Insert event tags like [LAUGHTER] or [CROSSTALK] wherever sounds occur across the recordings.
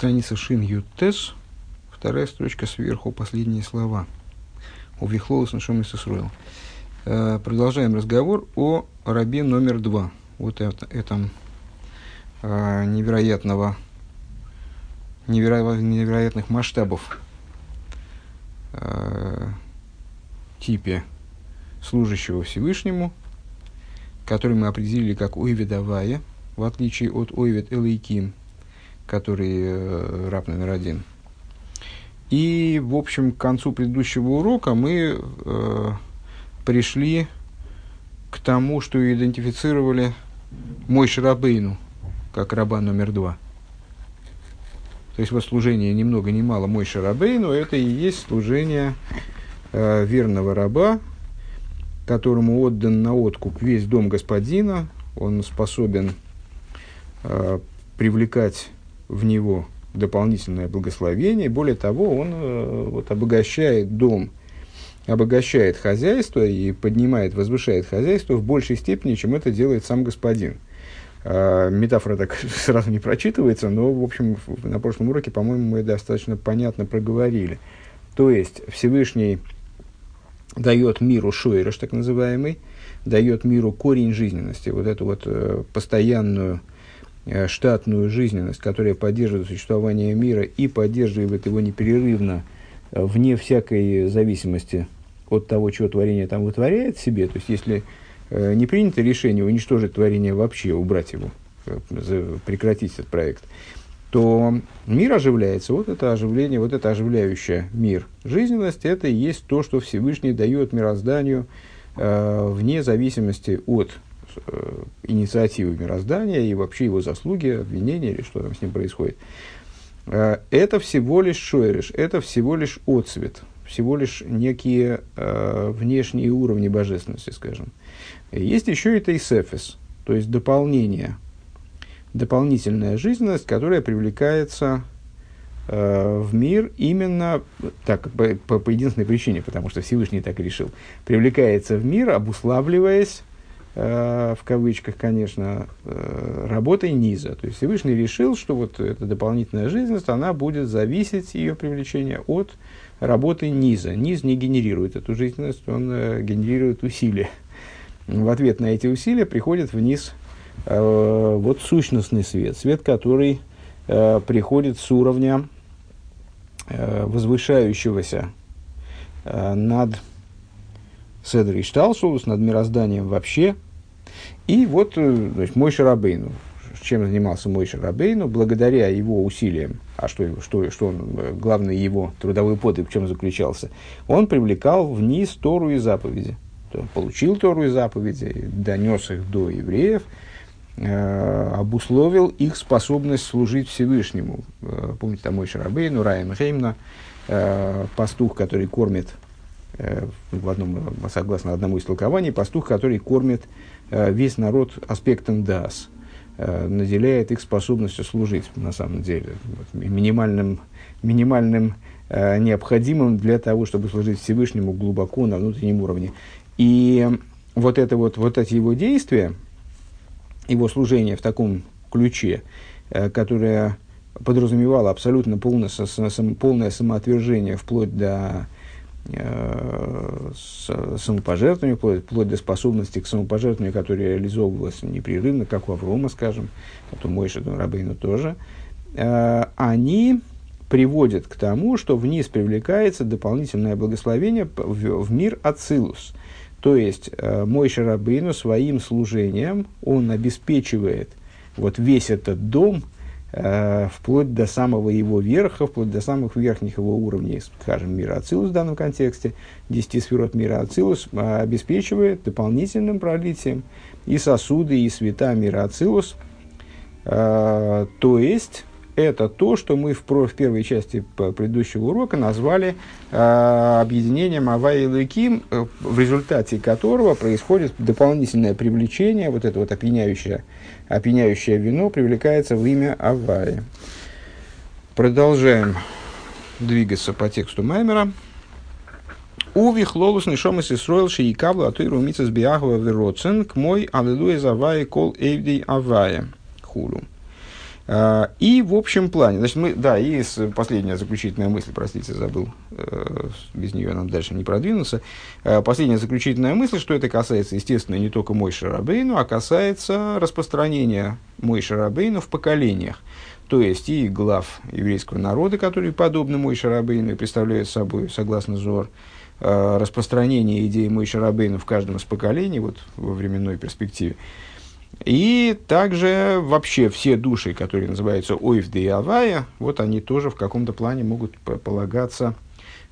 Страница Шин Ютес, вторая строчка сверху, последние слова. У Вихлоус Нашом Исусруэл. Продолжаем разговор о рабе номер два. Вот это, этом э, невероятного, неверо, невероятных масштабов э, типе служащего Всевышнему, который мы определили как Ойведавая, в отличие от Ойвед Элейким, который э, раб номер один. И, в общем, к концу предыдущего урока мы э, пришли к тому, что идентифицировали мой Шарабейну, как раба номер два. То есть вот служение ни много ни мало мой Шарабейну, это и есть служение э, верного раба, которому отдан на откуп весь дом господина, он способен э, привлекать в него дополнительное благословение. Более того, он э, вот, обогащает дом, обогащает хозяйство и поднимает, возвышает хозяйство в большей степени, чем это делает сам господин. Э, метафора так [LAUGHS] сразу не прочитывается, но, в общем, на прошлом уроке, по-моему, мы достаточно понятно проговорили. То есть, Всевышний дает миру шойрыш, так называемый, дает миру корень жизненности, вот эту вот э, постоянную штатную жизненность, которая поддерживает существование мира и поддерживает его непрерывно, э, вне всякой зависимости от того, чего творение там вытворяет себе. То есть, если э, не принято решение уничтожить творение вообще, убрать его, прекратить этот проект, то мир оживляется. Вот это оживление, вот это оживляющая мир жизненность, это и есть то, что Всевышний дает мирозданию э, вне зависимости от э, инициативы мироздания и вообще его заслуги, обвинения или что там с ним происходит. Э, это всего лишь шойриш, это всего лишь отцвет, всего лишь некие э, внешние уровни божественности, скажем. Есть еще и тейсефис, то есть дополнение, дополнительная жизненность, которая привлекается э, в мир именно так, по, по, по единственной причине, потому что Всевышний так решил, привлекается в мир, обуславливаясь в кавычках, конечно, э, работой низа. То есть Всевышний решил, что вот эта дополнительная жизненность, она будет зависеть, ее привлечение, от работы низа. Низ не генерирует эту жизненность, он э, генерирует усилия. В ответ на эти усилия приходит вниз вот сущностный свет, свет, который приходит с уровня возвышающегося над Седр и Шталшулус, над мирозданием вообще. И вот э, есть, мой Шарабейну. Чем занимался мой Шарабейну? Благодаря его усилиям, а что, что, что он, э, главный его трудовой подвиг в чем заключался? Он привлекал вниз Тору и заповеди. Он получил Тору и заповеди, донес их до евреев, э, обусловил их способность служить Всевышнему. Помните, там мой Шарабейну, Раем Хеймна, пастух, который кормит в одном, согласно одному из толкований, пастух, который кормит э, весь народ аспектом дас, э, наделяет их способностью служить, на самом деле, минимальным, минимальным необходимым для того, чтобы служить Всевышнему глубоко на внутреннем уровне. И вот, это вот, вот эти его действия, его служение в таком ключе, которое подразумевало абсолютно полное, полное самоотвержение вплоть до Э, самопожертвованию, вплоть, вплоть до способности к самопожертвованию, которая реализовывалась непрерывно, как у Аврома, скажем, вот у Мойши Рабейну тоже, э, они приводят к тому, что вниз привлекается дополнительное благословение в, в мир Ацилус. То есть, э, мой Шарабейну своим служением, он обеспечивает вот весь этот дом – э, вплоть до самого его верха, вплоть до самых верхних его уровней, скажем, мира Ацилус в данном контексте, 10 сферот мира Ацилус э, обеспечивает дополнительным пролитием и сосуды, и света мира Ацилус, э, то есть это то, что мы в, в первой части предыдущего урока назвали э, объединением Авай и Лыким, в результате которого происходит дополнительное привлечение, вот это вот опьяняющее, опьяняющее вино привлекается в имя Авая. Продолжаем двигаться по тексту Маймера. Уви хлолус нишом из Исроил шиикавла а то и вероцен к мой аллилуйя завая кол эйвдей авая хулу. А, и в общем плане, значит, мы, да, и последняя заключительная мысль, простите, забыл, э, без нее нам дальше не продвинуться. А, последняя заключительная мысль, что это касается, естественно, не только Мой Шарабейну, а касается распространения Мой Шарабейну в поколениях. То есть и глав еврейского народа, которые подобны Мой Шарабейну и представляют собой, согласно Зор, а, распространение идеи Мой Шарабейну в каждом из поколений, вот во временной перспективе. И также вообще все души, которые называются Ойвды и Авая, вот они тоже в каком-то плане могут полагаться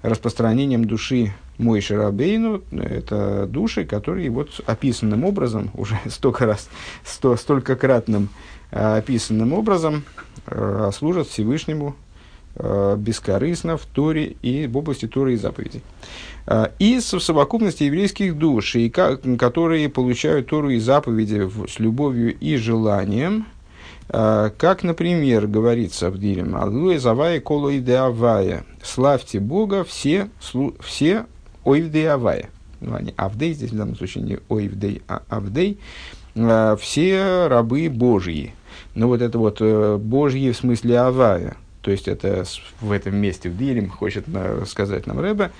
распространением души Мой Шарабейну. Это души, которые вот описанным образом, [LAUGHS] уже столько раз, сто, столько кратным а, описанным образом а, служат Всевышнему бескорыстно в Торе и в области Торы и заповедей. А, из совокупности еврейских душ, и которые получают Тору и заповеди с любовью и желанием, а, как, например, говорится в Дилем, «Аллуя завая коло идеавая» «Славьте Бога все, все ойвдеавая». Ну, они авдей, здесь в данном случае не ойвдей, а авдей. «Все рабы Божьи». Ну, вот это вот э, Божьи в смысле авая – то есть это в этом месте в Дилем хочет сказать нам Рэбе,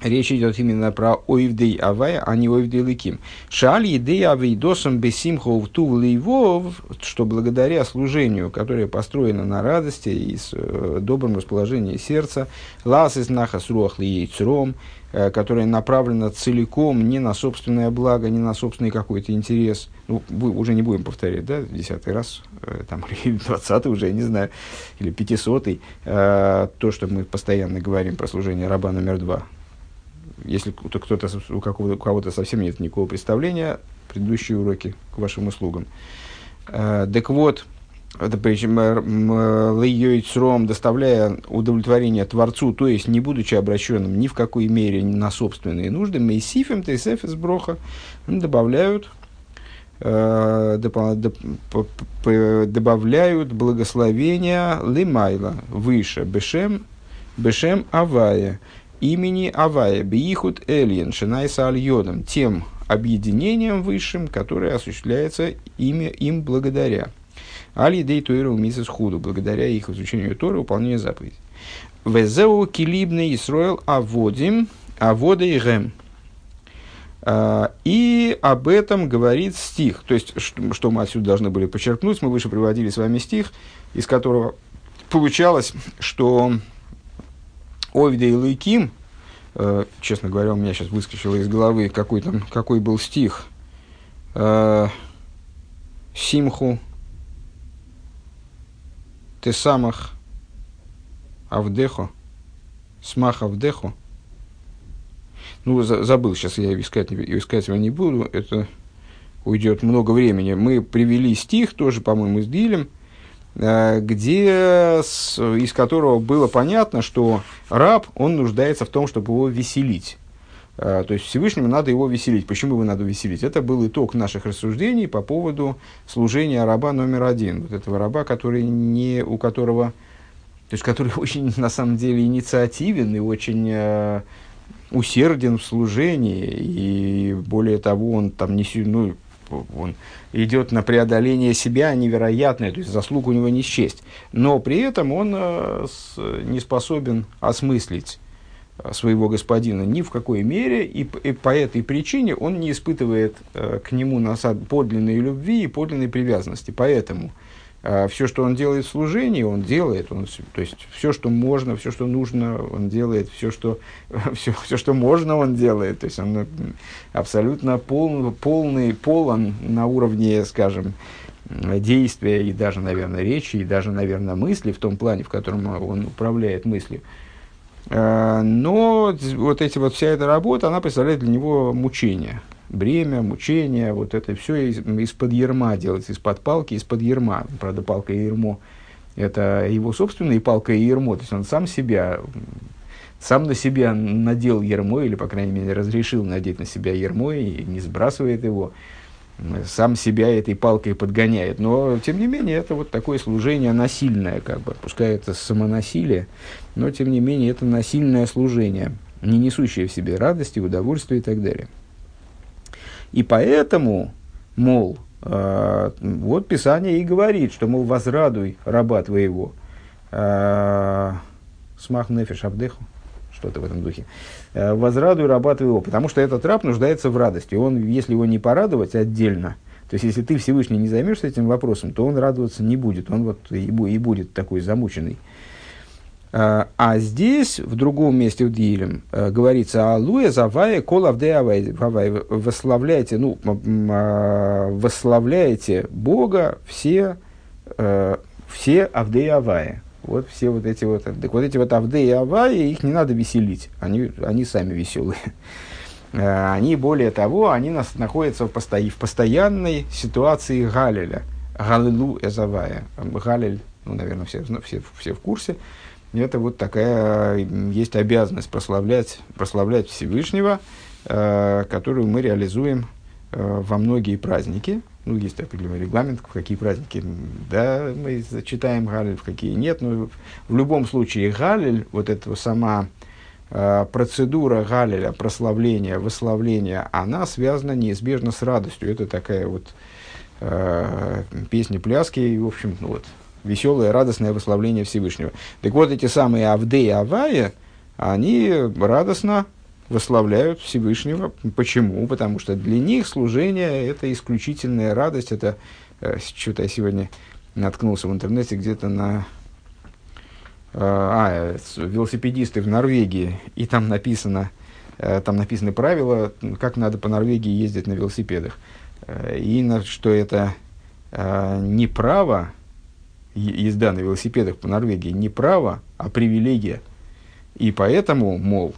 Речь идет именно про Оивдей Авая, а не Оивдей Ликим. Шаль едей авейдосом бесимхов ту лейвов, что благодаря служению, которое построено на радости и с э, добром расположении сердца, лас из нахас руах лиейцром, э, которое направлено целиком не на собственное благо, не на собственный какой-то интерес. Ну, уже не будем повторять, да, десятый раз, э, там, [LAUGHS] или двадцатый уже, я не знаю, или пятисотый, э, то, что мы постоянно говорим про служение раба номер два если кто-то, у, кого-то совсем нет никакого представления, предыдущие уроки к вашим услугам. Так вот, Лейойцром, доставляя удовлетворение Творцу, то есть не будучи обращенным ни в какой мере на собственные нужды, Мейсифем, Тейсеф из Броха добавляют э, добавляют благословения Лимайла выше Бешем, Бешем Авая, имени Авая Биихут Эльен Шинайса Альйодом, тем объединением высшим, которое осуществляется ими, им благодаря. Али Дей Туэру Мисис Худу, благодаря их изучению Торы, выполнению заповедей. Везеу Килибный Исроил Аводим, Авода и Гем. А, и об этом говорит стих. То есть, что мы отсюда должны были подчеркнуть, мы выше приводили с вами стих, из которого получалось, что Овида и Лейким, э, честно говоря, у меня сейчас выскочило из головы, какой, там, какой был стих. Э, Симху, ты самых Авдехо, Смах Авдехо. Ну, за, забыл, сейчас я искать, искать его не буду, это уйдет много времени. Мы привели стих, тоже, по-моему, с Дилем, Э, где, из которого было понятно, что раб, он нуждается в том, чтобы его веселить. Э, то есть Всевышнему надо его веселить. Почему его надо веселить? Это был итог наших рассуждений по поводу служения раба номер один. Вот этого раба, который не, у которого, то есть который [LAUGHS] очень на самом деле инициативен и очень э, усерден в служении. И более того, он там не, ну, он идет на преодоление себя невероятное, то есть заслуг у него не счесть. Но при этом он э, с, не способен осмыслить своего господина ни в какой мере, и, и по этой причине он не испытывает э, к нему насад, подлинной любви и подлинной привязанности. Поэтому а все, что он делает в служении, он делает. Он, то есть все, что можно, все, что нужно, он делает. Все, что, [LAUGHS] все, все, что можно, он делает. То есть он абсолютно пол, полный, полон на уровне, скажем, действия и даже, наверное, речи, и даже, наверное, мысли в том плане, в котором он управляет мыслью. А, но вот эти вот вся эта работа, она представляет для него мучение бремя, мучение, вот это все из, из-под ерма делается, из-под палки, из-под ерма. Правда, палка и ермо – это его собственные палка и ермо, то есть он сам себя, сам на себя надел ермо, или, по крайней мере, разрешил надеть на себя ермо и не сбрасывает его, сам себя этой палкой подгоняет. Но, тем не менее, это вот такое служение насильное, как бы, пускай это самонасилие, но, тем не менее, это насильное служение, не несущее в себе радости, удовольствия и так далее. И поэтому, мол, э, вот Писание и говорит, что, мол, возрадуй раба твоего. Э, смах нефиш абдеху, что-то в этом духе. Э, возрадуй раба твоего, потому что этот раб нуждается в радости. Он, если его не порадовать отдельно, то есть, если ты Всевышний не займешься этим вопросом, то он радоваться не будет. Он вот и, и будет такой замученный. А, а здесь, в другом месте в Дилем, э, говорится «Алуя завая колавде авай». Восславляйте, ну, а, восславляйте Бога все, э, все авдеи авая. Вот все вот эти вот, так вот эти вот авдеи авая, их не надо веселить, они, они сами веселые. Э, [LAUGHS] они, более того, они нас, находятся в, посто, в постоянной ситуации Галеля. Галилу Эзавая. Галель, ну, наверное, все, ну, все, все в курсе это вот такая есть обязанность прославлять, прославлять Всевышнего, э, которую мы реализуем э, во многие праздники. Ну, есть определенный регламент, в какие праздники да, мы читаем Галиль, в какие нет. Но в любом случае Галиль, вот эта сама э, процедура Галиля, прославления, восславления, она связана неизбежно с радостью. Это такая вот э, песни, пляски, и, в общем, ну, вот, веселое, радостное выславление Всевышнего. Так вот, эти самые Авды и Авая, они радостно восславляют Всевышнего. Почему? Потому что для них служение – это исключительная радость. Это э, что-то я сегодня наткнулся в интернете где-то на э, а, велосипедисты в Норвегии, и там написано, э, там написаны правила, как надо по Норвегии ездить на велосипедах. Э, и на, что это э, не право, езда на велосипедах по Норвегии не право, а привилегия. И поэтому, мол,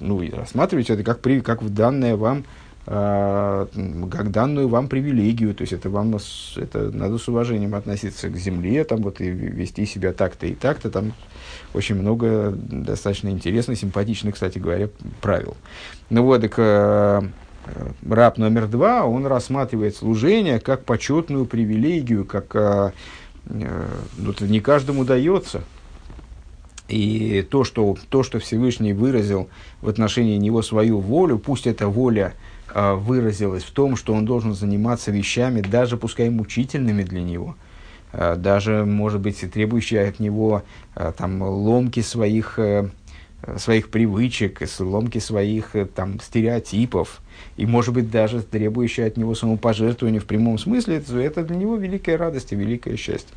ну, рассматривайте это как, при, как данное вам, э, как данную вам привилегию. То есть это вам это надо с уважением относиться к земле, там вот и вести себя так-то и так-то. Там очень много достаточно интересных, симпатичных, кстати говоря, правил. Ну вот, так, э, Э, раб номер два, он рассматривает служение как почетную привилегию, как э, э, ну, не каждому дается. И то что, то, что Всевышний выразил в отношении него свою волю, пусть эта воля э, выразилась в том, что он должен заниматься вещами, даже пускай мучительными для него, э, даже, может быть, требующие от него э, там, ломки своих, э, своих привычек, ломки своих э, там, стереотипов, и, может быть, даже требующее от него самопожертвования в прямом смысле, это для него великая радость и великое счастье.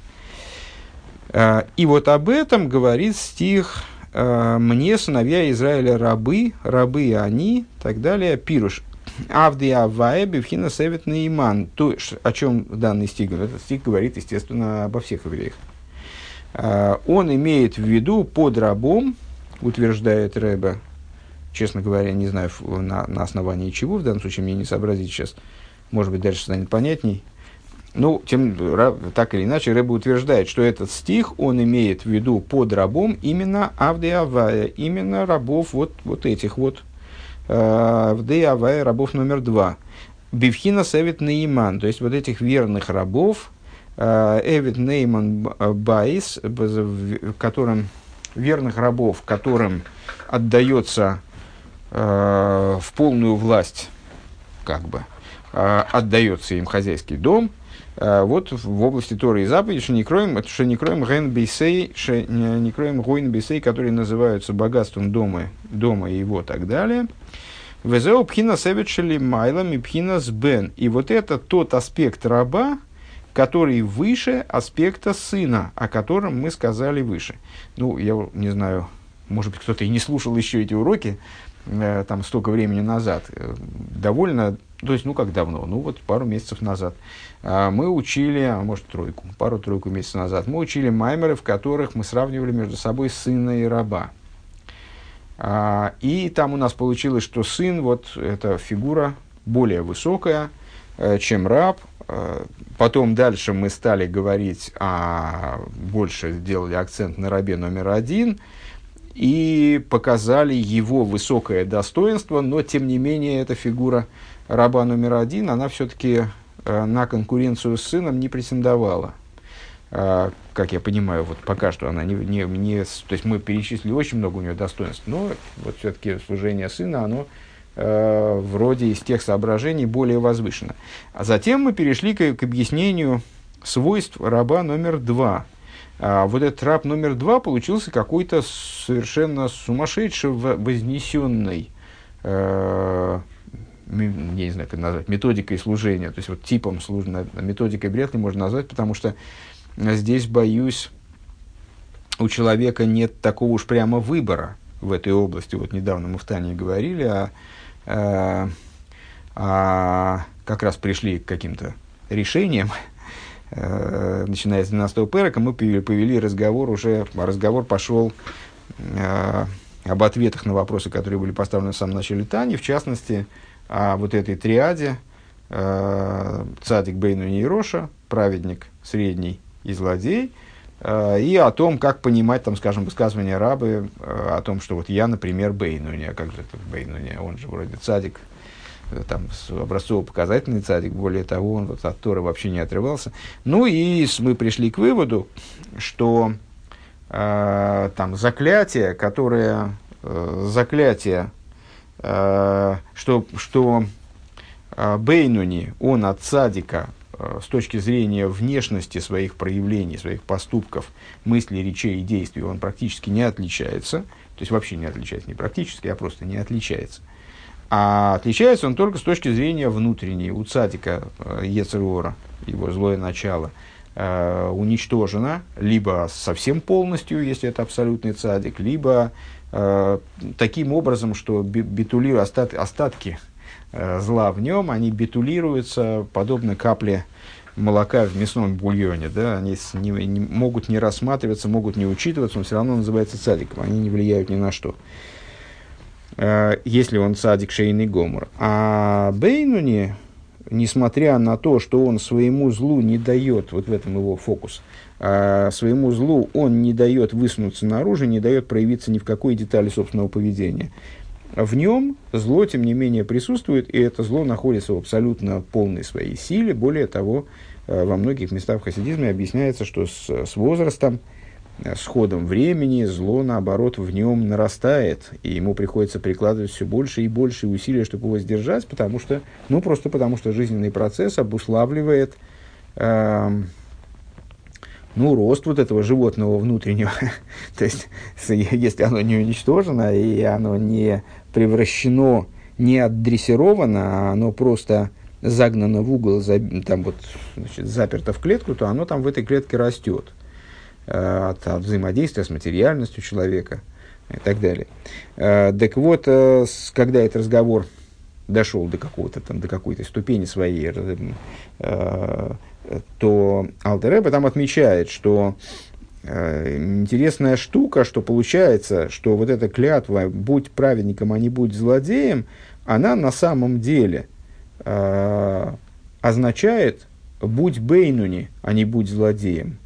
А, и вот об этом говорит стих а, «Мне, сыновья Израиля, рабы, рабы они», и так далее, пируш. Авди Авая Бевхина Севет Наиман. То, о чем данный стих говорит? Этот стих говорит, естественно, обо всех евреях. А, он имеет в виду под рабом, утверждает Рэбе, честно говоря, не знаю на, на основании чего, в данном случае мне не сообразить сейчас, может быть, дальше станет понятней. Ну, тем, так или иначе, Рэба утверждает, что этот стих, он имеет в виду под рабом именно Авдеавая, именно рабов вот, вот этих вот, э, Авдеавая, рабов номер два. Бивхина Севит Нейман, то есть вот этих верных рабов, э, Эвит Нейман Байс, которым, верных рабов, которым отдается Э, в полную власть, как бы, э, отдается им хозяйский дом, вот в области Торы и заповеди, что не кроем, что не кроем ген бейсей, что не кроем гойн бейсей, которые называются богатством дома, дома и его так далее. Везеу пхина севичели майлом и пхина с бен. И вот это тот аспект раба, который выше аспекта сына, о котором мы сказали выше. Ну, я не знаю, может быть, кто-то и не слушал еще эти уроки, Э, там столько времени назад, э, довольно, то есть, ну как давно, ну вот пару месяцев назад, а, мы учили, а может тройку, пару-тройку месяцев назад, мы учили маймеры, в которых мы сравнивали между собой сына и раба. А, и там у нас получилось, что сын, вот эта фигура более высокая, э, чем раб. Потом дальше мы стали говорить, а больше сделали акцент на рабе номер один – и показали его высокое достоинство, но тем не менее эта фигура раба номер один, она все-таки э, на конкуренцию с сыном не претендовала. Э, как я понимаю, вот пока что она не, не, не... То есть мы перечислили очень много у нее достоинств, но вот все-таки служение сына, оно э, вроде из тех соображений более возвышенно. А затем мы перешли к, к объяснению свойств раба номер два. А вот этот раб номер два получился какой-то совершенно сумасшедший, вознесенный, э, я не знаю, как назвать, методикой служения, то есть вот типом служения, методикой вряд ли можно назвать, потому что здесь, боюсь, у человека нет такого уж прямо выбора в этой области. Вот недавно мы в Тане говорили, а, а, а как раз пришли к каким-то решениям, а, начиная с 12 перека, мы повели разговор уже, разговор пошел а, об ответах на вопросы, которые были поставлены в самом начале Тани, в частности, о вот этой триаде, а, цадик Бейну Нейроша, праведник средний и злодей – Э, и о том, как понимать, там, скажем, высказывания рабы, э, о том, что вот я, например, Бейнуни, а как же это Бейнуни, он же вроде цадик, э, там, образцово-показательный цадик, более того, он вот от Тора вообще не отрывался. Ну и мы пришли к выводу, что э, там заклятие, которое, э, заклятие, э, что, что э, Бейнуни, он от цадика Э, с точки зрения внешности своих проявлений, своих поступков, мыслей, речей и действий, он практически не отличается. То есть вообще не отличается, не практически, а просто не отличается. А отличается он только с точки зрения внутренней. У цадика э, Ецерора, его злое начало, э, уничтожено либо совсем полностью, если это абсолютный цадик, либо э, таким образом, что битулиру остат, остатки Э, зла в нем, они битулируются, подобно капле молока в мясном бульоне. Да? Они не, не, могут не рассматриваться, могут не учитываться, он все равно называется цадиком. Они не влияют ни на что. Э, если он цадик, шейный гомор. А Бейнуни, несмотря на то, что он своему злу не дает, вот в этом его фокус, а своему злу он не дает высунуться наружу, не дает проявиться ни в какой детали собственного поведения в нем зло, тем не менее, присутствует, и это зло находится в абсолютно полной своей силе. Более того, э, во многих местах в хасидизме объясняется, что с, с возрастом, с ходом времени зло, наоборот, в нем нарастает, и ему приходится прикладывать все больше и больше усилий, чтобы его сдержать, потому что, ну, просто потому что жизненный процесс обуславливает э, ну, рост вот этого животного внутреннего. [LAUGHS] То есть, если оно не уничтожено и оно не превращено, не отдрессировано, а оно просто загнано в угол, там вот, значит, заперто в клетку, то оно там в этой клетке растет от, от взаимодействия с материальностью человека и так далее. Э, так вот, э, когда этот разговор дошел до какого-то там, до какой-то ступени своей, то Алтереба там отмечает, что э, интересная штука, что получается, что вот эта клятва «будь праведником, а не будь злодеем», она на самом деле э, означает «будь бейнуни, а не будь злодеем».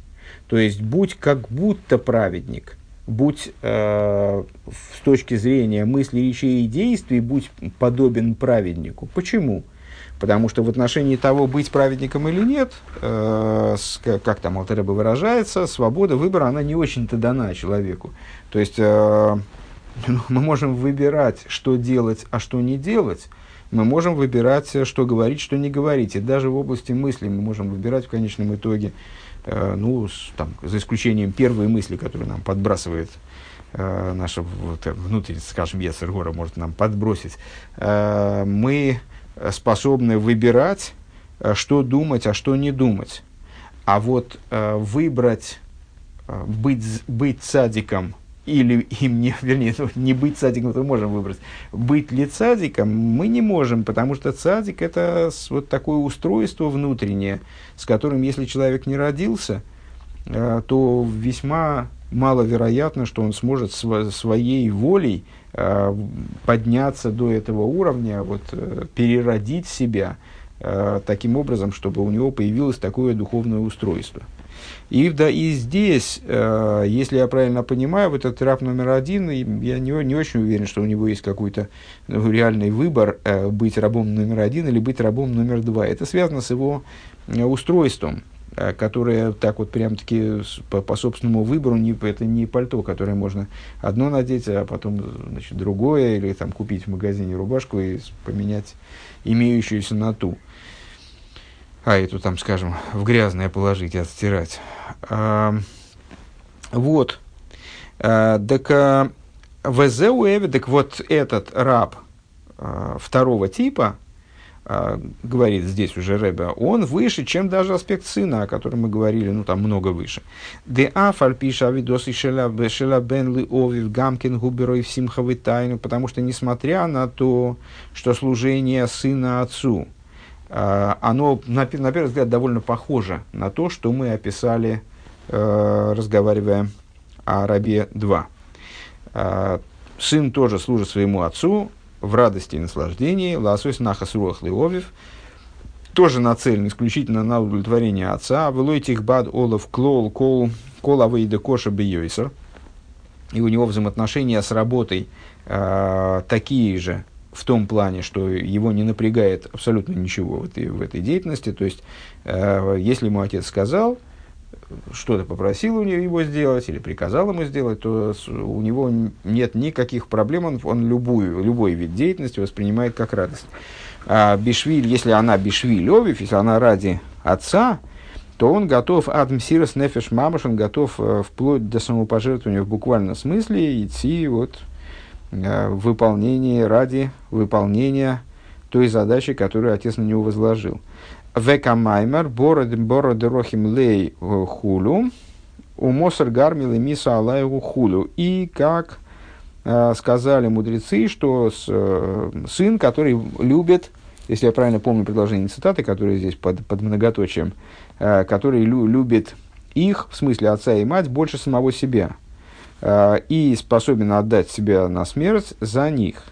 То есть «будь как будто праведник», будь э, с точки зрения мысли, речей и действий, будь подобен праведнику. Почему? Потому что в отношении того, быть праведником или нет, э, как, там Алтереба выражается, свобода выбора, она не очень-то дана человеку. То есть э, мы можем выбирать, что делать, а что не делать. Мы можем выбирать, что говорить, что не говорить. И даже в области мысли мы можем выбирать в конечном итоге, э, ну, с, там, за исключением первой мысли, которую нам подбрасывает э, наша вот, внутренность, скажем, Ецергора может нам подбросить, э, мы способны выбирать, э, что думать, а что не думать. А вот э, выбрать э, быть, быть садиком или им не, [LAUGHS] вернее, ну, не быть садиком, мы можем выбрать. Быть ли садиком мы не можем, потому что садик это вот такое устройство внутреннее, с которым, если человек не родился, э, то весьма маловероятно, что он сможет св- своей волей Э, подняться до этого уровня, вот, э, переродить себя таким образом, чтобы у него появилось такое духовное устройство. И, да, и здесь, э, если я правильно понимаю, вот этот раб номер один, я не, не очень уверен, что у него есть какой-то ну, реальный выбор э, быть рабом номер один или быть рабом номер два. Это связано с его э, устройством. э, которое так вот прям-таки по, по собственному выбору, не, это не пальто, которое можно одно надеть, а потом значит, другое, или там купить в магазине рубашку и поменять имеющуюся на ту. А эту там, скажем, в грязное положить и отстирать. А, вот. А, так а, ВЗУЭВ, так вот этот раб а, второго типа, а, говорит здесь уже Рэбе, он выше, чем даже аспект сына, о котором мы говорили, ну там много выше. Де афаль пиша авидос и шела бен ли овив гамкин губерой симховой тайну, потому что несмотря на то, что служение сына отцу, оно на, на первый взгляд довольно похоже на то, что мы описали, э, разговаривая о рабе 2. Сын тоже служит своему отцу, в радости и наслаждении, ласойс нахас руах леовив, тоже нацелен исключительно на удовлетворение отца, велойтих бад олов клол кол кол авейда коша бейойсер, и у него взаимоотношения с работой э, такие же, в том плане, что его не напрягает абсолютно ничего в этой, в этой деятельности. То есть, э, если ему отец сказал, что-то попросил у него его сделать или приказал ему сделать, то у него нет никаких проблем, он, он любую, любой вид деятельности воспринимает как радость. А Бишвиль, если она Бишвиль Овив, если она ради отца, то он готов от мсирос нефеш мамаш, он готов э, вплоть до самопожертвования в буквальном смысле идти вот в выполнение ради выполнения той задачи, которую отец на него возложил. Века маймер, боро дерохим лей э, хулю, у мосер гармил и миса алаеву хулю. И как э, сказали мудрецы, что с, э, сын, который любит, если я правильно помню предложение цитаты, которые здесь под, под многоточием, э, который лю, любит их, в смысле отца и мать, больше самого себя, э, и способен отдать себя на смерть за них.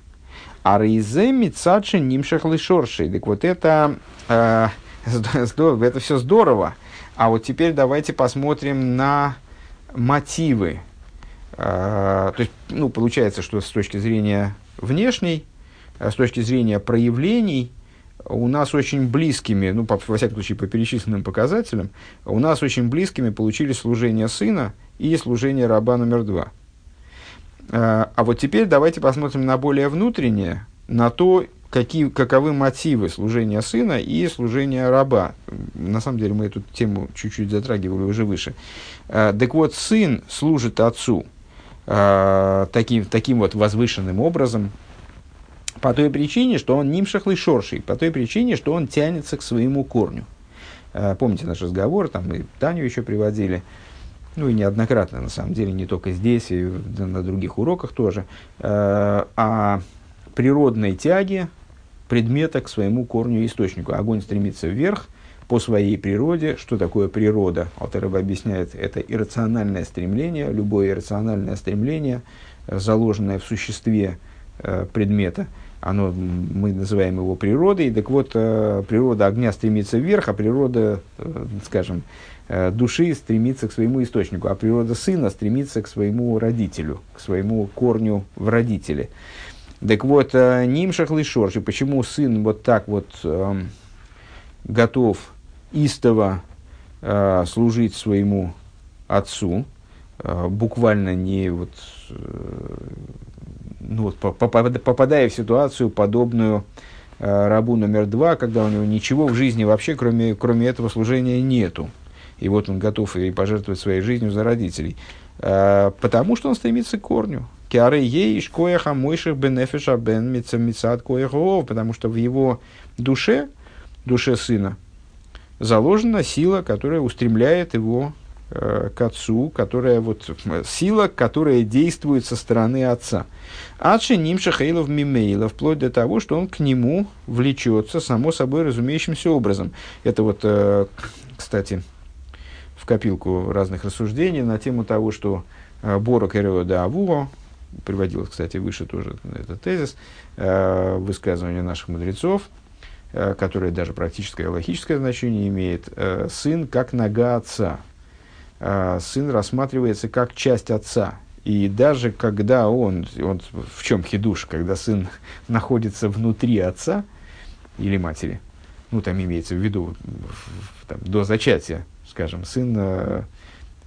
А рейзе мицадши нимшах лишорши. Так вот это э, [LAUGHS] это все здорово. А вот теперь давайте посмотрим на мотивы. А, то есть, ну, получается, что с точки зрения внешней, а с точки зрения проявлений, у нас очень близкими, ну, по, во всяком случае, по перечисленным показателям, у нас очень близкими получились служение сына и служение раба номер два. А, а вот теперь давайте посмотрим на более внутреннее, на то, какие, каковы мотивы служения сына и служения раба. На самом деле мы эту тему чуть-чуть затрагивали уже выше. Э, так вот, сын служит отцу э, таким, таким вот возвышенным образом, по той причине, что он нимшахлый шорший, по той причине, что он тянется к своему корню. Э, помните наш разговор, там мы Таню еще приводили, ну и неоднократно, на самом деле, не только здесь, и на других уроках тоже, о природной тяге предмета к своему корню и источнику. Огонь стремится вверх по своей природе. Что такое природа? Алтареба объясняет, это иррациональное стремление, любое иррациональное стремление, э, заложенное в существе э, предмета, оно, мы называем его природой. Так вот, э, природа огня стремится вверх, а природа, скажем, души стремится к своему источнику, а природа сына стремится к своему родителю, к своему корню в родителе. Так вот, э, Нимшах Лишорши, почему сын вот так вот э, готов истово э, служить своему отцу, э, буквально не вот, э, ну вот попадая в ситуацию, подобную э, рабу номер два, когда у него ничего в жизни вообще, кроме, кроме этого служения, нету. И вот он готов и пожертвовать своей жизнью за родителей. Э, потому что он стремится к корню. Киары ей коеха мойших бенефиша бен мицад коехов, потому что в его душе, душе сына, заложена сила, которая устремляет его э, к отцу, которая вот сила, которая действует со стороны отца. Адши нимша хейлов мимейла, вплоть до того, что он к нему влечется само собой разумеющимся образом. Это вот, э, кстати, в копилку разных рассуждений на тему того, что э, Борок Эреода Авуро, приводилось, кстати, выше тоже этот тезис, э, высказывание наших мудрецов, э, которое даже практическое и логическое значение имеет, э, сын как нога отца. Э, сын рассматривается как часть отца. И даже когда он, он в чем хидуш, когда сын [LAUGHS] находится внутри отца или матери, ну там имеется в виду там, до зачатия, скажем, сын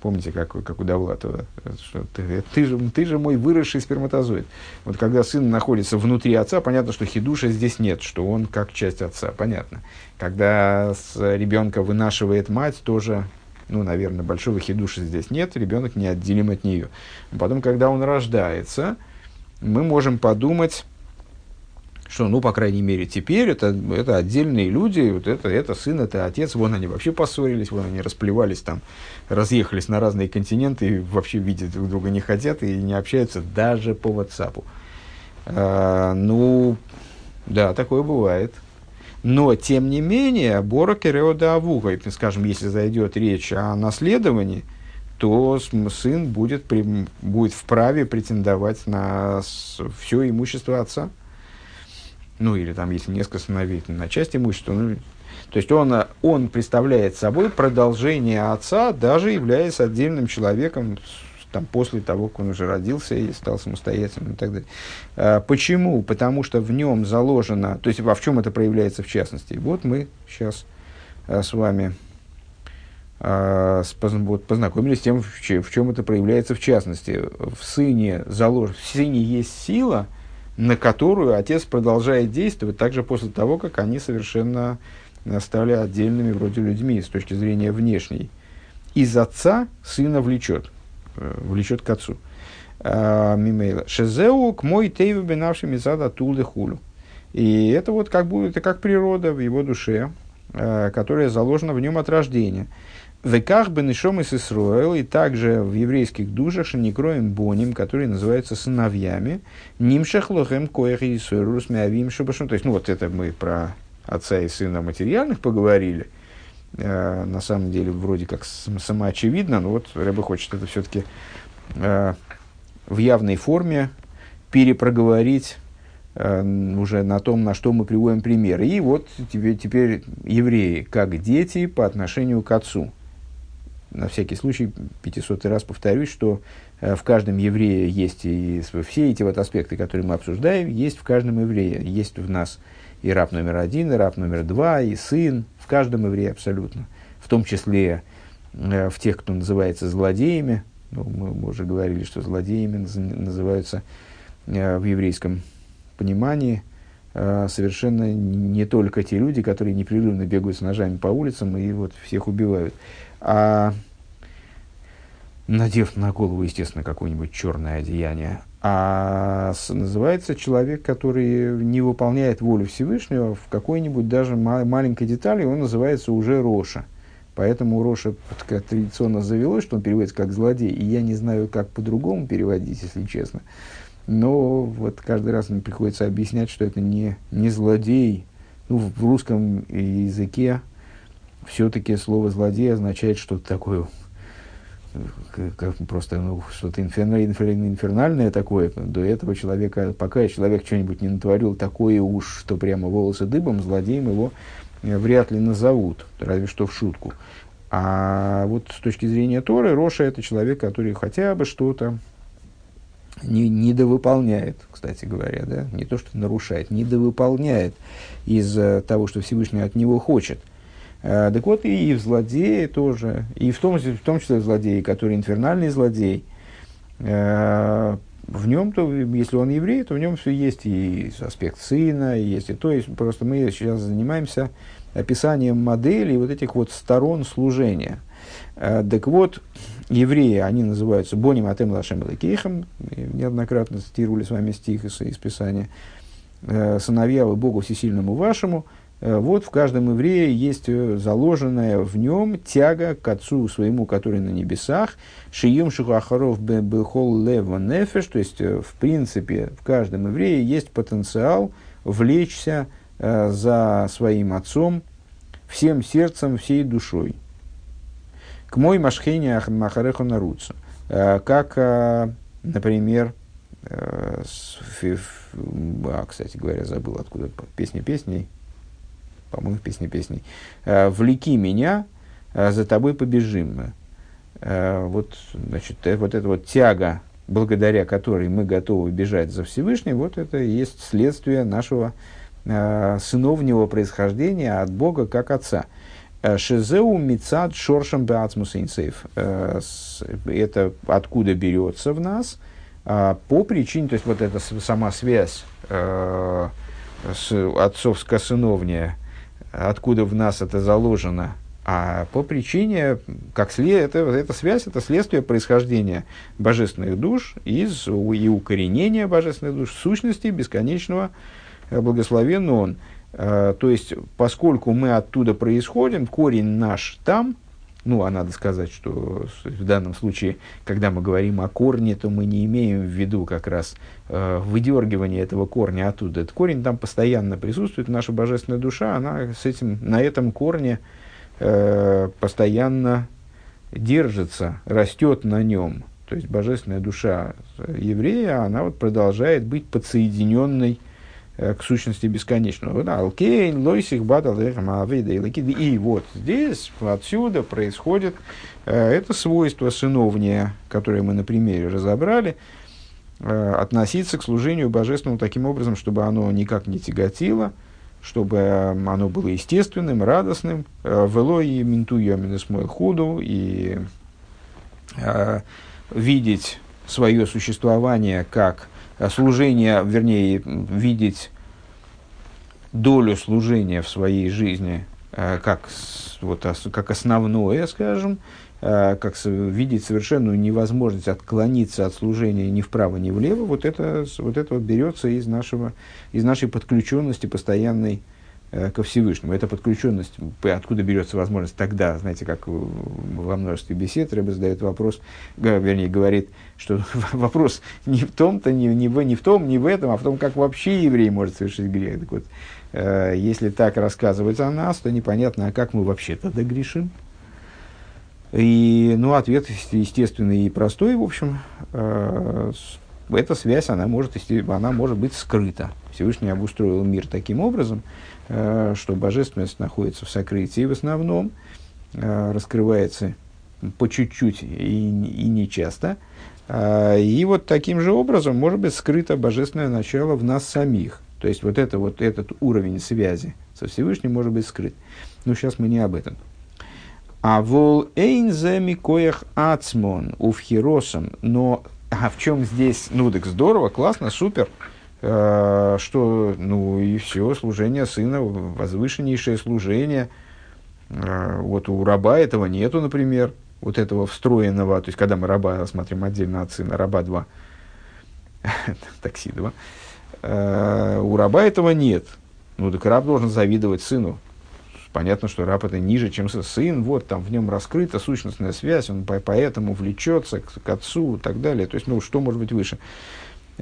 Помните, как, как у Довлатова, что ты, ты, же, ты же мой выросший сперматозоид. Вот когда сын находится внутри отца, понятно, что хидуша здесь нет, что он как часть отца, понятно. Когда с ребенка вынашивает мать, тоже, ну, наверное, большого хидуша здесь нет, ребенок неотделим от нее. Потом, когда он рождается, мы можем подумать, что, ну, по крайней мере, теперь это, это отдельные люди, вот это, это сын, это отец, вон они вообще поссорились, вон они расплевались там, разъехались на разные континенты, и вообще видеть друг друга не хотят и не общаются даже по WhatsApp. А, ну, да, такое бывает. Но, тем не менее, Бора Кереода Авуга, скажем, если зайдет речь о наследовании, то сын будет, будет вправе претендовать на все имущество отца ну или там, если несколько сыновей, на часть имущества. Ну, то есть он, он представляет собой продолжение отца, даже являясь отдельным человеком там, после того, как он уже родился и стал самостоятельным и так далее. А, почему? Потому что в нем заложено, то есть во в чем это проявляется в частности. Вот мы сейчас а, с вами а, познакомились с тем, в, чем, это проявляется в частности. В сыне, залож, в сыне есть сила – на которую отец продолжает действовать также после того, как они совершенно стали отдельными вроде людьми с точки зрения внешней. Из отца сына влечет, влечет к отцу. А, мимейла. Шезеу к мой тейву бенавши мизада тулды хулю. И это вот как будет, это как природа в его душе, э, которая заложена в нем от рождения. Веках бенешом из Исруэл, и также в еврейских душах шаникроем боним, которые называются сыновьями, нимшах лохем коэх и сурус мявим шубашом. То есть, ну вот это мы про отца и сына материальных поговорили. Э, на самом деле, вроде как самоочевидно, но вот Рэбе хочет это все-таки э, в явной форме перепроговорить э, уже на том, на что мы приводим примеры. И вот теперь, теперь евреи как дети по отношению к отцу на всякий случай, 500 раз повторюсь, что э, в каждом еврее есть и все эти вот аспекты, которые мы обсуждаем, есть в каждом еврее. Есть в нас и раб номер один, и раб номер два, и сын, каждом еврее абсолютно. В том числе э, в тех, кто называется злодеями. Ну, мы уже говорили, что злодеями называются э, в еврейском понимании совершенно не только те люди, которые непрерывно бегают с ножами по улицам и вот всех убивают а, надев на голову, естественно, какое-нибудь черное одеяние, а называется человек, который не выполняет волю Всевышнего в какой-нибудь даже ма- маленькой детали, он называется уже Роша. Поэтому Роша как традиционно завелось, что он переводится как злодей, и я не знаю, как по-другому переводить, если честно. Но вот каждый раз мне приходится объяснять, что это не, не злодей. Ну, в русском языке все-таки слово злодей означает что-то такое, как просто ну, что-то инфернальное такое. До этого человека, пока человек что-нибудь не натворил такое уж, что прямо волосы дыбом, злодеем его э, вряд ли назовут, разве что в шутку. А вот с точки зрения Торы, Роша это человек, который хотя бы что-то не, недовыполняет, кстати говоря, да, не то, что нарушает, недовыполняет из того, что Всевышний от него хочет. Э, так вот, и в злодеи тоже, и в том, в том числе в злодеи, который инфернальный злодей, э, в нем, то, если он еврей, то в нем все есть и аспект сына, и есть и то, есть просто мы сейчас занимаемся описанием моделей вот этих вот сторон служения. Э, так вот, евреи, они называются Боним Атем Лашем Лекейхам, неоднократно цитировали с вами стих из, из Писания, сыновья вы Богу Всесильному вашему – вот в каждом еврее есть э, заложенная в нем тяга к Отцу своему, который на небесах, шием шухахаров бехол лева нефеш, то есть, э, в принципе, в каждом еврее есть потенциал влечься за своим Отцом всем сердцем, всей душой. К мой машхене махареху наруцу. Как, например, а, кстати говоря, забыл, откуда песня песней, по-моему, в песне песней, «Э, «Влеки меня, э, за тобой побежим». Э, вот, значит, вот эта вот тяга, благодаря которой мы готовы бежать за Всевышним, вот это и есть следствие нашего сыновнего происхождения от Бога как Отца. Шизеу мицад шоршем беацмус инсейф. Это откуда берется в нас по причине, то есть вот эта сама связь отцовско-сыновняя, откуда в нас это заложено, а по причине, как след, это, эта связь, это следствие происхождения божественных душ из, и укоренения божественных душ в сущности бесконечного э, благословен Он. Э, то есть, поскольку мы оттуда происходим, корень наш там, ну, а надо сказать, что в данном случае, когда мы говорим о корне, то мы не имеем в виду как раз э, выдергивание этого корня оттуда. Этот корень там постоянно присутствует, наша божественная душа, она с этим, на этом корне э, постоянно держится, растет на нем. То есть божественная душа еврея, она вот продолжает быть подсоединенной Э, к сущности бесконечного. Да, Алкейн, Лойсих, Бадал, И вот здесь, отсюда происходит э, это свойство сыновнее, которое мы на примере разобрали, э, относиться к служению божественному таким образом, чтобы оно никак не тяготило, чтобы оно было естественным, радостным, велой менту мой худу, и видеть свое существование как Э, служение, вернее, видеть долю служения в своей жизни э, как, вот, как основное, скажем, э, как видеть совершенную невозможность отклониться от служения ни вправо, ни влево, вот это, вот это вот берется из, нашего, из нашей подключенности постоянной Э, ко Всевышнему. Эта подключенность, откуда берется возможность тогда, знаете, как во множестве бесед, Рэбе задает вопрос, вернее, говорит, что [LAUGHS] вопрос не в том-то, не, не, в, не в том, не в этом, а в том, как вообще еврей может совершить грех. Так вот, э, если так рассказывать о нас, то непонятно, а как мы вообще тогда грешим? И, ну, ответ естественный и простой, в общем, э, эта связь, она может, она может быть скрыта. Всевышний обустроил мир таким образом, Э, что божественность находится в сокрытии в основном, э, раскрывается по чуть-чуть и, и не часто. А, и вот таким же образом может быть скрыто божественное начало в нас самих. То есть вот, это, вот этот уровень связи со Всевышним может быть скрыт. Но сейчас мы не об этом. А вол эйнзе микоях ацмон уфхиросом. Но а в чем здесь, ну так здорово, классно, супер. Э, что, ну и все, служение сына, возвышеннейшее служение. Э, вот у раба этого нету, например, вот этого встроенного, то есть когда мы раба смотрим отдельно от сына, раба 2, [LAUGHS] такси 2, э, у раба этого нет. Ну так раб должен завидовать сыну. Понятно, что раб это ниже, чем сын, вот там в нем раскрыта сущностная связь, он поэтому влечется к, к отцу и так далее. То есть, ну, что может быть выше?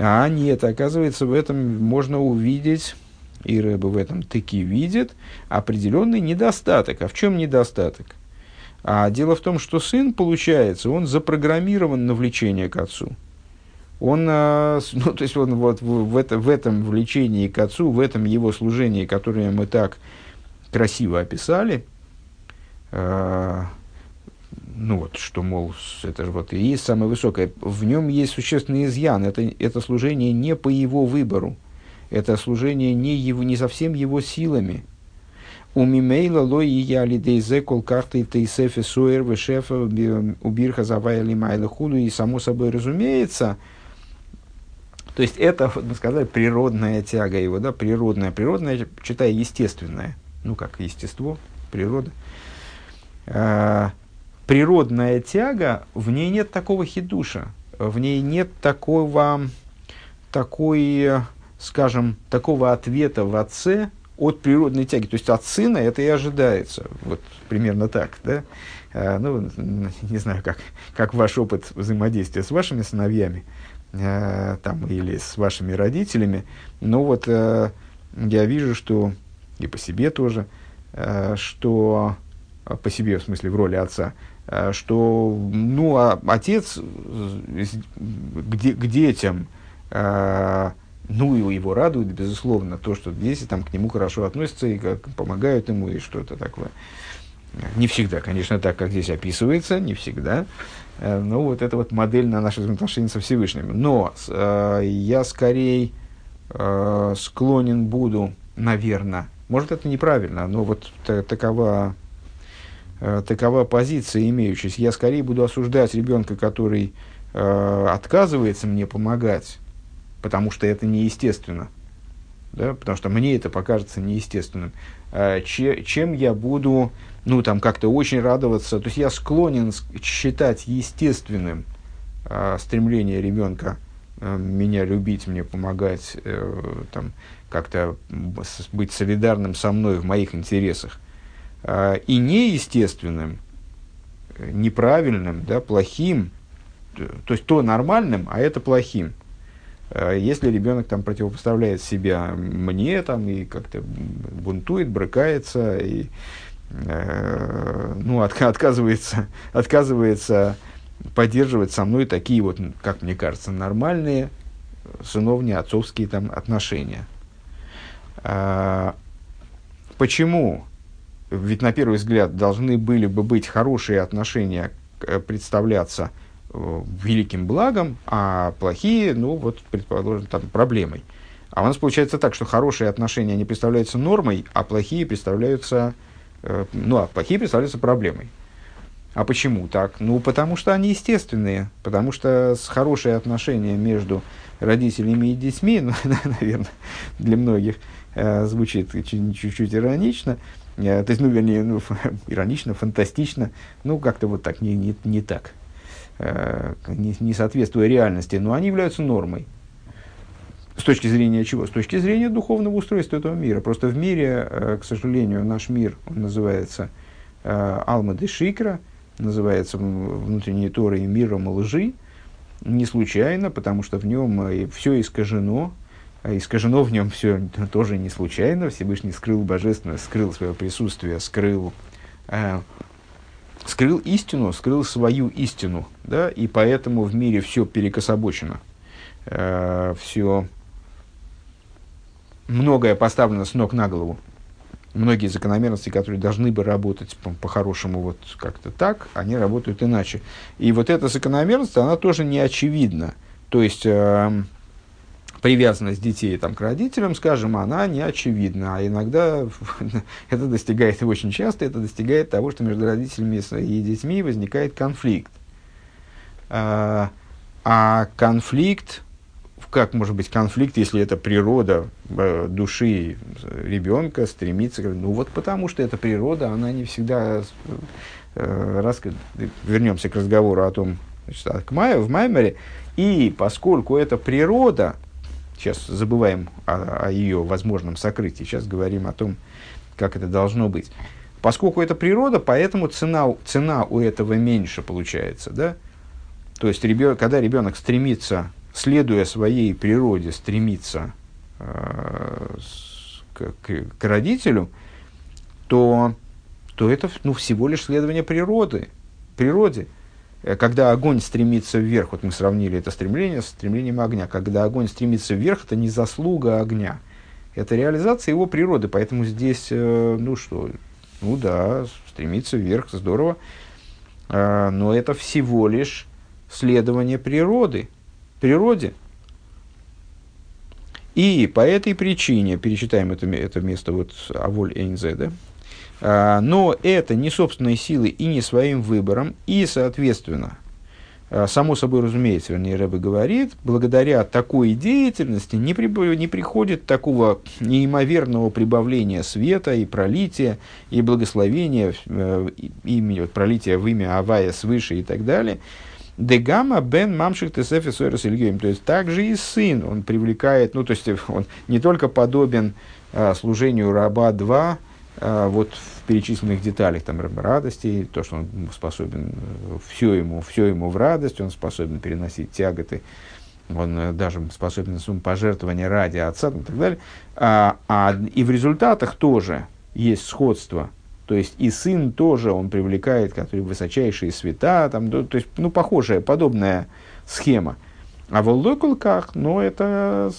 А нет, оказывается, в этом можно увидеть, и Рэба в этом таки видит, определенный недостаток. А в чем недостаток? А дело в том, что сын, получается, он запрограммирован на влечение к отцу. Он, а, [LAUGHS] ну, то есть он вот в, это, в этом влечении к отцу, в этом его служении, которое мы так красиво описали, а, ну вот, что, мол, это же вот и есть самое высокое, в нем есть существенный изъян, это, это служение не по его выбору, это служение не, его, не совсем его силами. У мимейла ло и я лидейзе кол карты тейсефе суэр вешефа убирха завая лимайла худу, и само собой разумеется, то есть это, мы сказали, природная тяга его, да, природная, природная, читая естественная, ну как естество, природа. Природная тяга, в ней нет такого хидуша, в ней нет такого, такой, скажем, такого ответа в отце от природной тяги. То есть от сына это и ожидается. Вот примерно так, да? А, ну, не знаю, как, как ваш опыт взаимодействия с вашими сыновьями а, там, или с вашими родителями. Но вот а, я вижу, что и по себе тоже, что по себе, в смысле, в роли отца, Э, что ну, а отец э, к, детям, э, ну, его радует, безусловно, то, что дети там к нему хорошо относятся и как помогают ему и что-то такое. Не всегда, конечно, так, как здесь описывается, не всегда. Но вот это вот модель на наши взаимоотношения со Всевышним. Но э, я скорее э, склонен буду, наверное, может это неправильно, но вот такова э, такова позиция имеющаяся, я скорее буду осуждать ребенка, который э, отказывается мне помогать, потому что это неестественно, да, потому что мне это покажется неестественным, э, че, чем я буду, ну, там, как-то очень радоваться, то есть я склонен считать естественным э, стремление ребенка э, меня любить, мне помогать, э, там, как-то быть солидарным со мной в моих интересах, э, и неестественным, неправильным, да, плохим, то есть то нормальным, а это плохим. Э, если ребенок там противопоставляет себя мне там и как-то бунтует, брыкается и э, ну, от, отказывается, отказывается поддерживать со мной такие вот, как мне кажется, нормальные сыновние, отцовские там отношения. А, почему? Ведь на первый взгляд должны были бы быть хорошие отношения представляться Э, великим благом, а плохие, ну вот, предположим, там, проблемой. А у нас получается так, что хорошие отношения, они представляются нормой, а плохие представляются, э, ну, а плохие представляются проблемой. А почему так? Ну, потому что они естественные, потому что с хорошие отношения между родителями и детьми, [LAUGHS] ну, наверное, для многих э, звучит чуть-чуть иронично, э, то есть, ну, вернее, ну, [LAUGHS] иронично, фантастично, ну, как-то вот так, не, не, не так. Э, не, не соответствуя реальности, но они являются нормой. С точки зрения чего? С точки зрения духовного устройства этого мира. Просто в мире, э, к сожалению, наш мир, он называется э, Алма де Шикра, называется внутренней Торой миром лжи, не случайно, потому что в нем все искажено, искажено в нем все тоже не случайно. Всевышний скрыл божественность, скрыл свое присутствие, скрыл скрыл истину, скрыл свою истину, да, и поэтому в мире все перекособочено, э, все многое поставлено с ног на голову. Многие закономерности, которые должны бы работать по- по-хорошему вот как-то так, они работают иначе. И вот эта закономерность, она тоже не очевидна. То есть, э, привязанность детей там, к родителям, скажем, она не очевидна. А иногда [LAUGHS] это достигает, и очень часто это достигает того, что между родителями и детьми возникает конфликт. А, а конфликт, как может быть конфликт, если это природа э, души ребенка стремится, ну вот потому что эта природа, она не всегда, э, раз, вернемся к разговору о том, значит, к Майе, в Маймере, и поскольку это природа, Сейчас забываем о, о ее возможном сокрытии, сейчас говорим о том, как это должно быть. Поскольку это природа, поэтому цена, цена у этого меньше получается. Да? То есть, ребенок, когда ребенок стремится, следуя своей природе, стремится э, к, к, к родителю, то, то это ну, всего лишь следование природы, природе. Э, когда огонь стремится вверх, вот мы сравнили это стремление с стремлением огня, когда огонь стремится вверх, это не заслуга огня, это реализация его природы, поэтому здесь, э, ну что, ну да, стремиться вверх, здорово, э, но это всего лишь следование природы, природе. И по этой причине, перечитаем это, это место вот Аволь Эйнзе, да, а, но это не собственной силой и не своим выбором, и, соответственно, а, само собой разумеется, вернее, Рэбе говорит, благодаря такой деятельности не, при, не приходит такого неимоверного прибавления света и пролития, и благословения, э, имя, пролития в имя Авая свыше и так далее. Дегама бен мамших тесефи сойрос То есть, также и сын, он привлекает, ну, то есть, он не только подобен а, служению раба 2, а, вот в перечисленных деталях там радости, то, что он способен, э, все ему, все ему в радость, он способен переносить тяготы, он э, даже способен на сумму пожертвования ради отца и так далее. А, а, и в результатах тоже есть сходство. То есть и сын тоже он привлекает, который высочайшие света, там, то, есть, ну, похожая, подобная схема. А в локалках, но это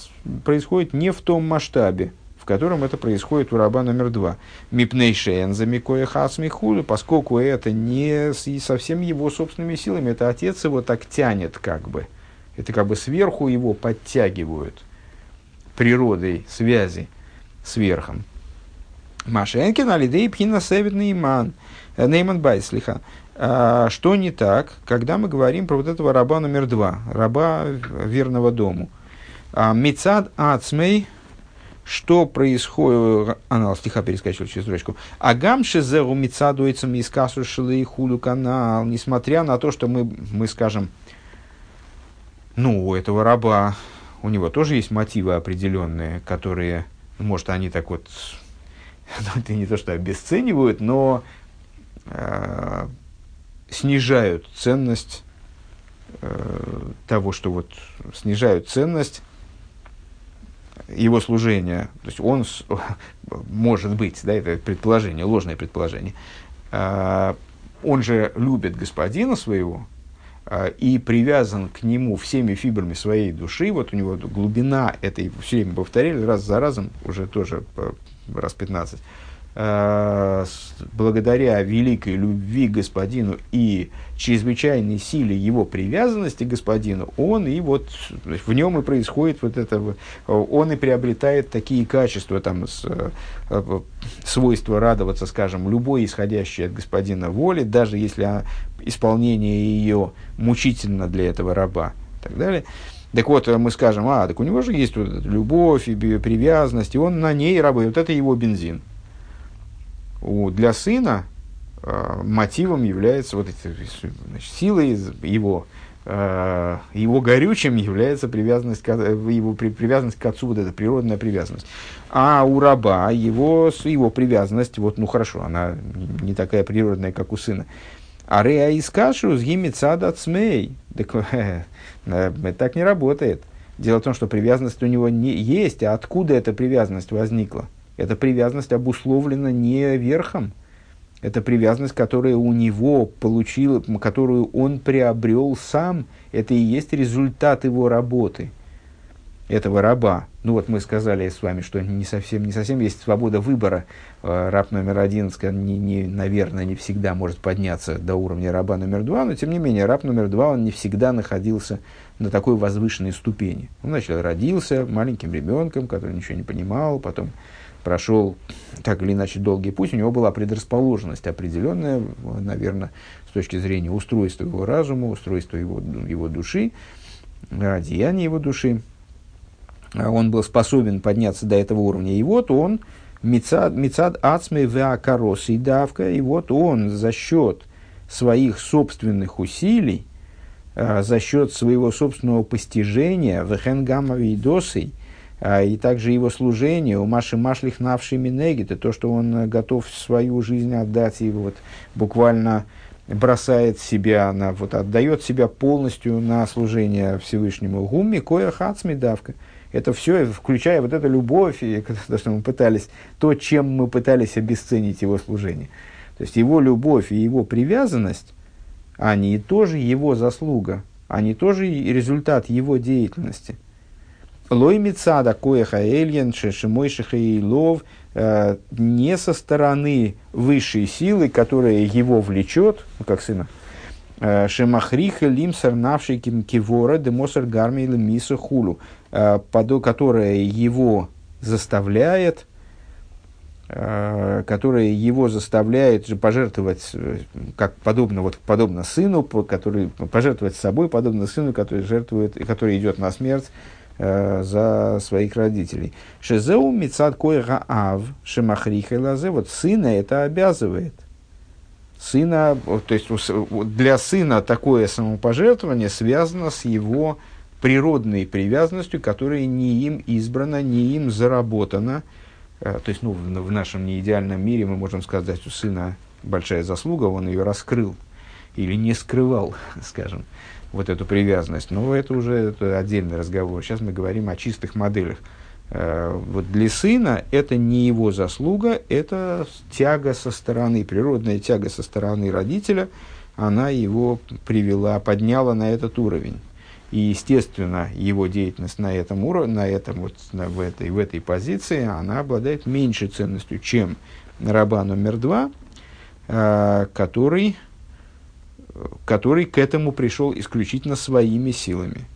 происходит не в том масштабе, в котором это происходит у раба номер два. Мипнейшен за Микоя Хасмихулю, поскольку это не совсем его собственными силами, это отец его так тянет как бы. Это как бы сверху его подтягивают природой связи с верхом. Машенкин, Алидей, Пхина, Севит, Нейман, э, Нейман Байслиха. А, что не так, когда мы говорим про вот этого раба номер два, раба верного дому? А, Мицад Ацмей, что происходит, анал стиха перескочил через строчку. Агам шезеру мицадуицам из касу и худу канал, несмотря на то, что мы, мы скажем, ну, у этого раба, у него тоже есть мотивы определенные, которые, может, они так вот, [LAUGHS] ну, это не то, что обесценивают, но э, снижают ценность э, того, что вот снижают ценность его служения, то есть он [LAUGHS] может быть, да, это предположение, ложное предположение, э, он же любит господина своего, а, и привязан к нему всеми фибрами своей души, вот у него глубина этой, все время повторяли раз за разом, уже тоже раз 15, а, благодаря великой любви к господину и чрезвычайной силе его привязанности к господину, он и вот в нем и происходит вот это, он и приобретает такие качества, там, с, э, свойства радоваться, скажем, любой исходящей от господина воли, даже если исполнение ее мучительно для этого раба и так далее. Так вот, мы скажем, а, так у него же есть вот любовь и привязанность, и он на ней работает. Вот это его бензин у, для сына э, мотивом является вот эти, значит, силой его, э, его горючим является привязанность к, его при, привязанность к отцу, вот эта природная привязанность. А у раба его, его привязанность, вот, ну хорошо, она не такая природная, как у сына. А реа искашу с гимицада цмей. Так, э, так не работает. Дело в том, что привязанность у него не есть, а откуда эта привязанность возникла? Эта привязанность обусловлена не верхом. Это привязанность, которая у него получила, которую он приобрел сам. Это и есть результат его работы, этого раба. Ну вот мы сказали с вами, что не совсем, не совсем есть свобода выбора. Э, раб номер один, не, не, наверное, не всегда может подняться до уровня раба номер два, но тем не менее раб номер два, он не всегда находился на такой возвышенной ступени. Он начал родился маленьким ребенком, который ничего не понимал, потом прошел так или иначе долгий путь, у него была предрасположенность определенная, наверное, с точки зрения устройства его разума, устройства его, его души, деяния его души. Он был способен подняться до этого уровня. И вот он, Мицад, мицад Ацме Веакарос и Давка, и вот он за счет своих собственных усилий, а, за счет своего собственного постижения, Вехенгама Вейдосой, а, и также его служение, у Маши Машлих навший Минегит, то, что он э, готов свою жизнь отдать, и вот буквально бросает себя, на, вот, отдает себя полностью на служение Всевышнему. Гумми, коя хацми давка. Это все, включая вот эту любовь, и [LAUGHS] то, что мы пытались, то, чем мы пытались обесценить его служение. То есть его любовь и его привязанность, они тоже его заслуга, они тоже результат его деятельности – Лой мицада коеха эльен шешимойшиха и лов э, не со стороны высшей силы, которая его влечет, ну, как сына, э, Шемахриха лимсар навший кивора демосар гарми миса хулу, э, которая его заставляет, которая его заставляет же пожертвовать, как подобно, вот, подобно сыну, который пожертвовать собой, подобно сыну, который жертвует, который идет на смерть за своих родителей. Шезеу мицад койра ав шемахриха лазе. Вот сына это обязывает. Сына, то есть для сына такое самопожертвование связано с его природной привязанностью, которая не им избрана, не им заработана. Э, то есть, ну, в нашем неидеальном мире мы можем сказать, у сына большая заслуга, он ее раскрыл или не скрывал, [LAUGHS] скажем вот эту привязанность. Но это уже это отдельный разговор. Сейчас мы говорим о чистых моделях. Э, вот для сына это не его заслуга, это тяга со стороны, природная тяга со стороны родителя, она его привела, подняла на этот уровень. И, естественно, его деятельность на этом уровне, на этом вот, на, в, этой, в этой позиции, она обладает меньшей ценностью, чем раба номер два, э, который который к этому пришел исключительно своими силами.